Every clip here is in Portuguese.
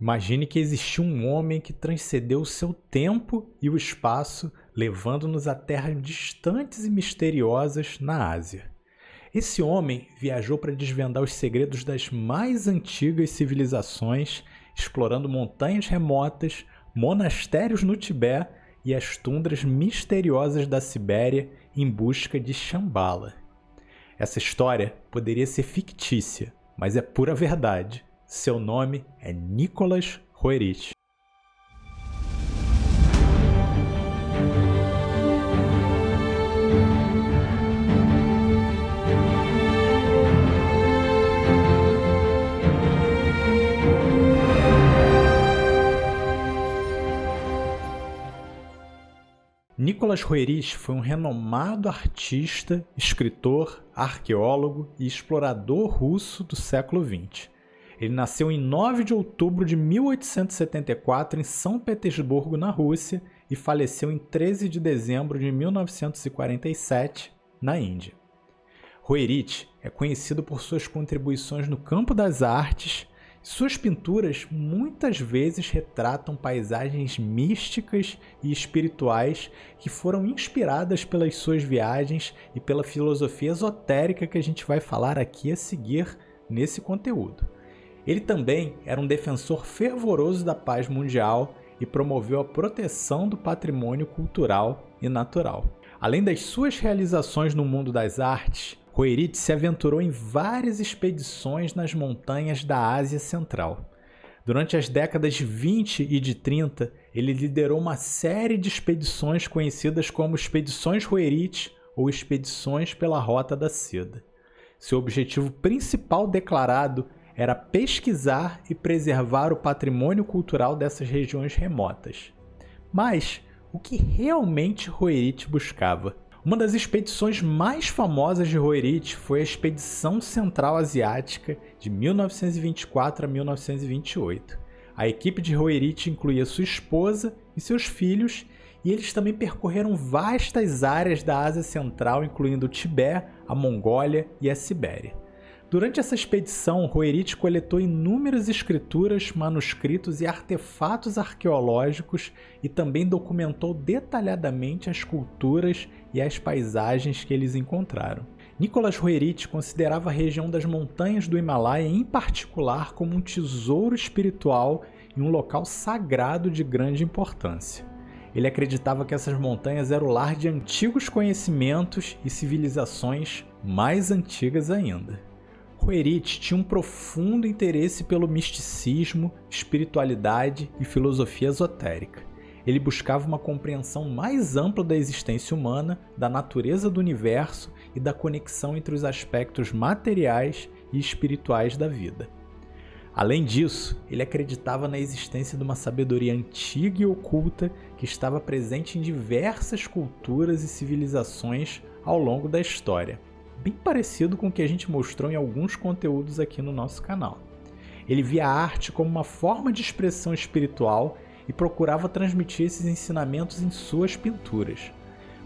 Imagine que existiu um homem que transcendeu o seu tempo e o espaço, levando-nos a terras distantes e misteriosas na Ásia. Esse homem viajou para desvendar os segredos das mais antigas civilizações, explorando montanhas remotas, monastérios no Tibete e as tundras misteriosas da Sibéria em busca de Shambhala. Essa história poderia ser fictícia, mas é pura verdade. Seu nome é Nicolas Roerich. Nicolas Roerich foi um renomado artista, escritor, arqueólogo e explorador russo do século XX. Ele nasceu em 9 de outubro de 1874 em São Petersburgo, na Rússia, e faleceu em 13 de dezembro de 1947 na Índia. Roerich é conhecido por suas contribuições no campo das artes. Suas pinturas muitas vezes retratam paisagens místicas e espirituais que foram inspiradas pelas suas viagens e pela filosofia esotérica que a gente vai falar aqui a seguir nesse conteúdo. Ele também era um defensor fervoroso da paz mundial e promoveu a proteção do patrimônio cultural e natural. Além das suas realizações no mundo das artes, Roerich se aventurou em várias expedições nas montanhas da Ásia Central. Durante as décadas de 20 e de 30, ele liderou uma série de expedições conhecidas como Expedições Roerich ou Expedições pela Rota da Seda. Seu objetivo principal declarado era pesquisar e preservar o patrimônio cultural dessas regiões remotas. Mas o que realmente Roerich buscava? Uma das expedições mais famosas de Roerich foi a Expedição Central Asiática de 1924 a 1928. A equipe de Roerich incluía sua esposa e seus filhos, e eles também percorreram vastas áreas da Ásia Central, incluindo o Tibete, a Mongólia e a Sibéria. Durante essa expedição, Roerich coletou inúmeras escrituras, manuscritos e artefatos arqueológicos e também documentou detalhadamente as culturas e as paisagens que eles encontraram. Nicolas Roerich considerava a região das montanhas do Himalaia em particular como um tesouro espiritual e um local sagrado de grande importância. Ele acreditava que essas montanhas eram o lar de antigos conhecimentos e civilizações mais antigas ainda. Roerich tinha um profundo interesse pelo misticismo, espiritualidade e filosofia esotérica. Ele buscava uma compreensão mais ampla da existência humana, da natureza do universo e da conexão entre os aspectos materiais e espirituais da vida. Além disso, ele acreditava na existência de uma sabedoria antiga e oculta que estava presente em diversas culturas e civilizações ao longo da história bem parecido com o que a gente mostrou em alguns conteúdos aqui no nosso canal. Ele via a arte como uma forma de expressão espiritual e procurava transmitir esses ensinamentos em suas pinturas.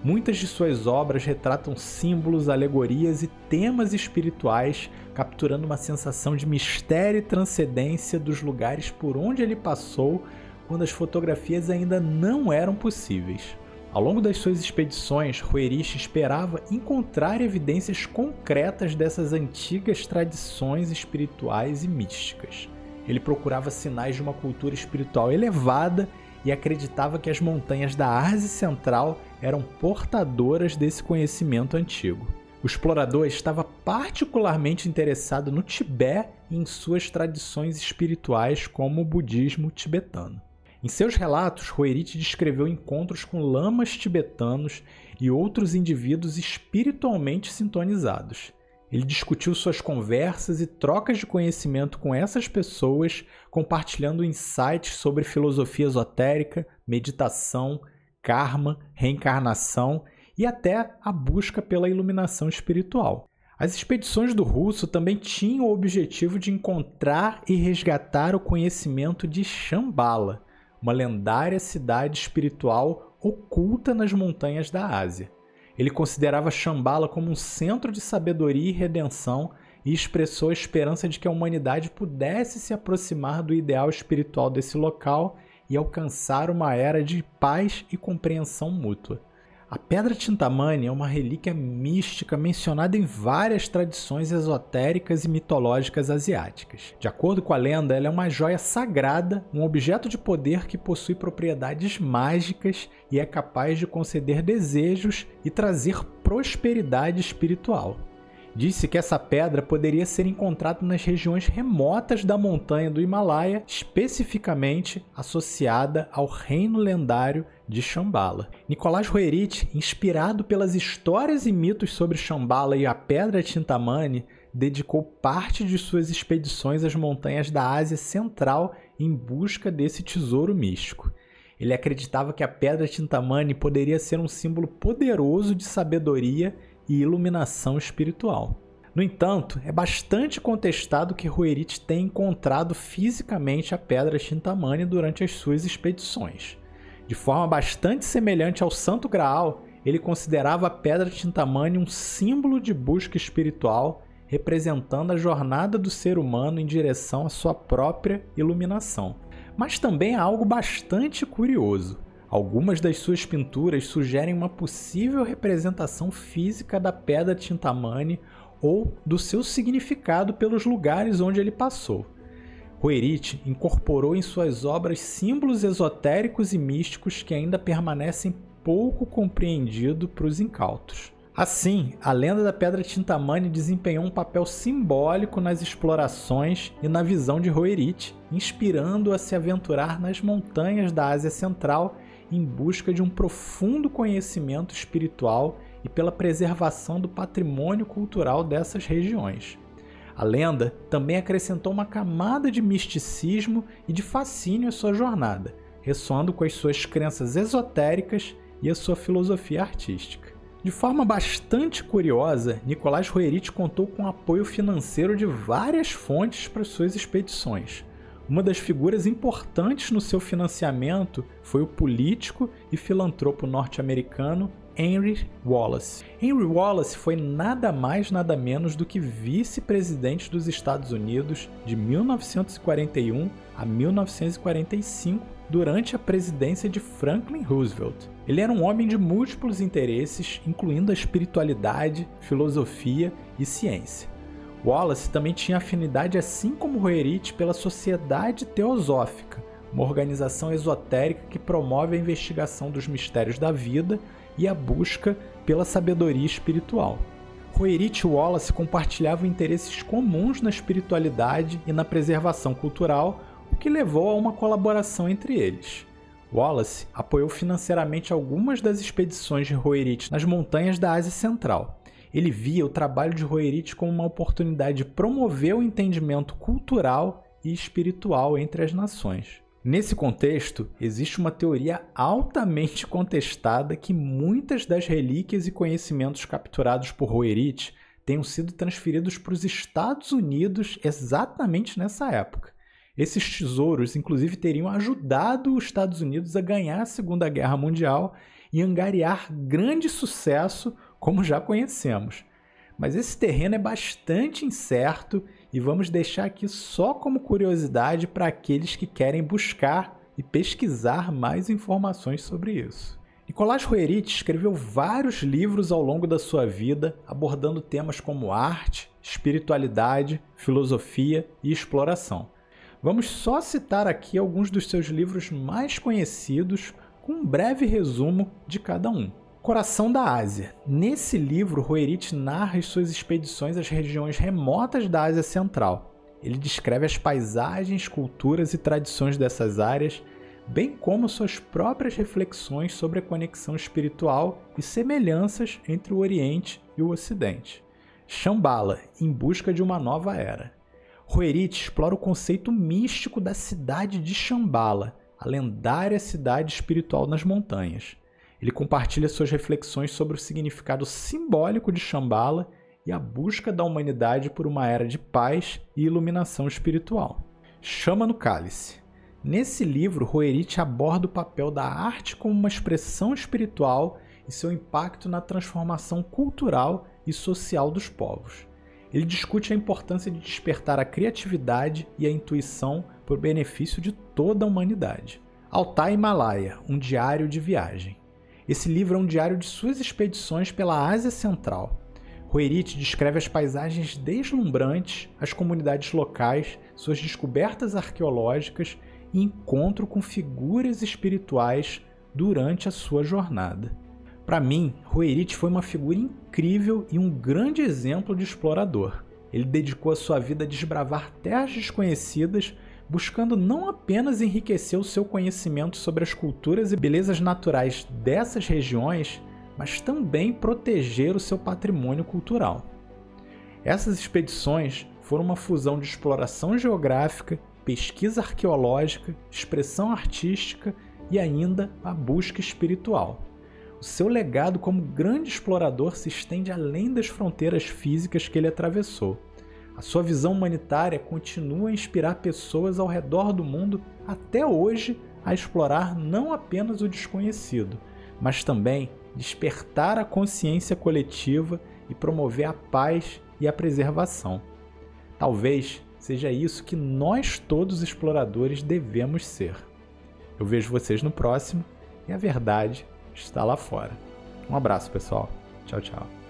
Muitas de suas obras retratam símbolos, alegorias e temas espirituais, capturando uma sensação de mistério e transcendência dos lugares por onde ele passou quando as fotografias ainda não eram possíveis. Ao longo das suas expedições, Roerich esperava encontrar evidências concretas dessas antigas tradições espirituais e místicas. Ele procurava sinais de uma cultura espiritual elevada e acreditava que as montanhas da Ásia Central eram portadoras desse conhecimento antigo. O explorador estava particularmente interessado no Tibete e em suas tradições espirituais, como o budismo tibetano. Em seus relatos, Roerich descreveu encontros com lamas tibetanos e outros indivíduos espiritualmente sintonizados. Ele discutiu suas conversas e trocas de conhecimento com essas pessoas, compartilhando insights sobre filosofia esotérica, meditação, karma, reencarnação e até a busca pela iluminação espiritual. As expedições do russo também tinham o objetivo de encontrar e resgatar o conhecimento de Shambhala, uma lendária cidade espiritual oculta nas montanhas da Ásia. Ele considerava Shambhala como um centro de sabedoria e redenção e expressou a esperança de que a humanidade pudesse se aproximar do ideal espiritual desse local e alcançar uma era de paz e compreensão mútua. A pedra Tintamani é uma relíquia mística mencionada em várias tradições esotéricas e mitológicas asiáticas. De acordo com a lenda, ela é uma joia sagrada, um objeto de poder que possui propriedades mágicas e é capaz de conceder desejos e trazer prosperidade espiritual. Disse que essa pedra poderia ser encontrada nas regiões remotas da montanha do Himalaia, especificamente associada ao reino lendário de Shambhala. Nicolás Roerich, inspirado pelas histórias e mitos sobre Shambhala e a pedra Tintamani, dedicou parte de suas expedições às montanhas da Ásia Central em busca desse tesouro místico. Ele acreditava que a pedra Tintamani poderia ser um símbolo poderoso de sabedoria e iluminação espiritual. No entanto, é bastante contestado que Ruerit tenha encontrado fisicamente a pedra Chintamani durante as suas expedições. De forma bastante semelhante ao Santo Graal, ele considerava a pedra Chintamani um símbolo de busca espiritual, representando a jornada do ser humano em direção à sua própria iluminação. Mas também há algo bastante curioso. Algumas das suas pinturas sugerem uma possível representação física da pedra Tintamani ou do seu significado pelos lugares onde ele passou. Roerit incorporou em suas obras símbolos esotéricos e místicos que ainda permanecem pouco compreendidos para os incautos. Assim, a lenda da Pedra Tintamani desempenhou um papel simbólico nas explorações e na visão de Roerit, inspirando-o a se aventurar nas montanhas da Ásia Central em busca de um profundo conhecimento espiritual e pela preservação do patrimônio cultural dessas regiões. A lenda também acrescentou uma camada de misticismo e de fascínio à sua jornada, ressoando com as suas crenças esotéricas e a sua filosofia artística. De forma bastante curiosa, Nicolás Roerich contou com apoio financeiro de várias fontes para suas expedições, uma das figuras importantes no seu financiamento foi o político e filantropo norte-americano Henry Wallace. Henry Wallace foi nada mais nada menos do que vice-presidente dos Estados Unidos de 1941 a 1945 durante a presidência de Franklin Roosevelt. Ele era um homem de múltiplos interesses, incluindo a espiritualidade, filosofia e ciência. Wallace também tinha afinidade, assim como Roerich, pela Sociedade Teosófica, uma organização esotérica que promove a investigação dos mistérios da vida e a busca pela sabedoria espiritual. Roerich e Wallace compartilhavam interesses comuns na espiritualidade e na preservação cultural, o que levou a uma colaboração entre eles. Wallace apoiou financeiramente algumas das expedições de Roerich nas montanhas da Ásia Central, ele via o trabalho de Roerich como uma oportunidade de promover o entendimento cultural e espiritual entre as nações. Nesse contexto, existe uma teoria altamente contestada que muitas das relíquias e conhecimentos capturados por Roerich tenham sido transferidos para os Estados Unidos exatamente nessa época. Esses tesouros, inclusive, teriam ajudado os Estados Unidos a ganhar a Segunda Guerra Mundial e angariar grande sucesso como já conhecemos. Mas esse terreno é bastante incerto e vamos deixar aqui só como curiosidade para aqueles que querem buscar e pesquisar mais informações sobre isso. Nicolás Roerich escreveu vários livros ao longo da sua vida abordando temas como arte, espiritualidade, filosofia e exploração. Vamos só citar aqui alguns dos seus livros mais conhecidos com um breve resumo de cada um. Coração da Ásia. Nesse livro, Roerich narra as suas expedições às regiões remotas da Ásia Central. Ele descreve as paisagens, culturas e tradições dessas áreas, bem como suas próprias reflexões sobre a conexão espiritual e semelhanças entre o Oriente e o Ocidente. Shambhala, em busca de uma nova era. Roerich explora o conceito místico da cidade de Shambhala, a lendária cidade espiritual nas montanhas. Ele compartilha suas reflexões sobre o significado simbólico de Shambhala e a busca da humanidade por uma era de paz e iluminação espiritual. Chama no Cálice. Nesse livro, Roerich aborda o papel da arte como uma expressão espiritual e seu impacto na transformação cultural e social dos povos. ele discute a importância de despertar a criatividade e a intuição por benefício de toda a humanidade. Altai Himalaia, um diário de viagem. Esse livro é um diário de suas expedições pela Ásia Central. Roerit descreve as paisagens deslumbrantes, as comunidades locais, suas descobertas arqueológicas e encontro com figuras espirituais durante a sua jornada. Para mim, Roerit foi uma figura incrível e um grande exemplo de explorador. Ele dedicou a sua vida a desbravar terras desconhecidas, buscando não apenas enriquecer o seu conhecimento sobre as culturas e belezas naturais dessas regiões, mas também proteger o seu patrimônio cultural. Essas expedições foram uma fusão de exploração geográfica, pesquisa arqueológica, expressão artística e ainda a busca espiritual. O seu legado como grande explorador se estende além das fronteiras físicas que ele atravessou. A sua visão humanitária continua a inspirar pessoas ao redor do mundo até hoje a explorar não apenas o desconhecido, mas também despertar a consciência coletiva e promover a paz e a preservação. Talvez seja isso que nós todos exploradores devemos ser. Eu vejo vocês no próximo e a verdade está lá fora. Um abraço, pessoal. Tchau, tchau.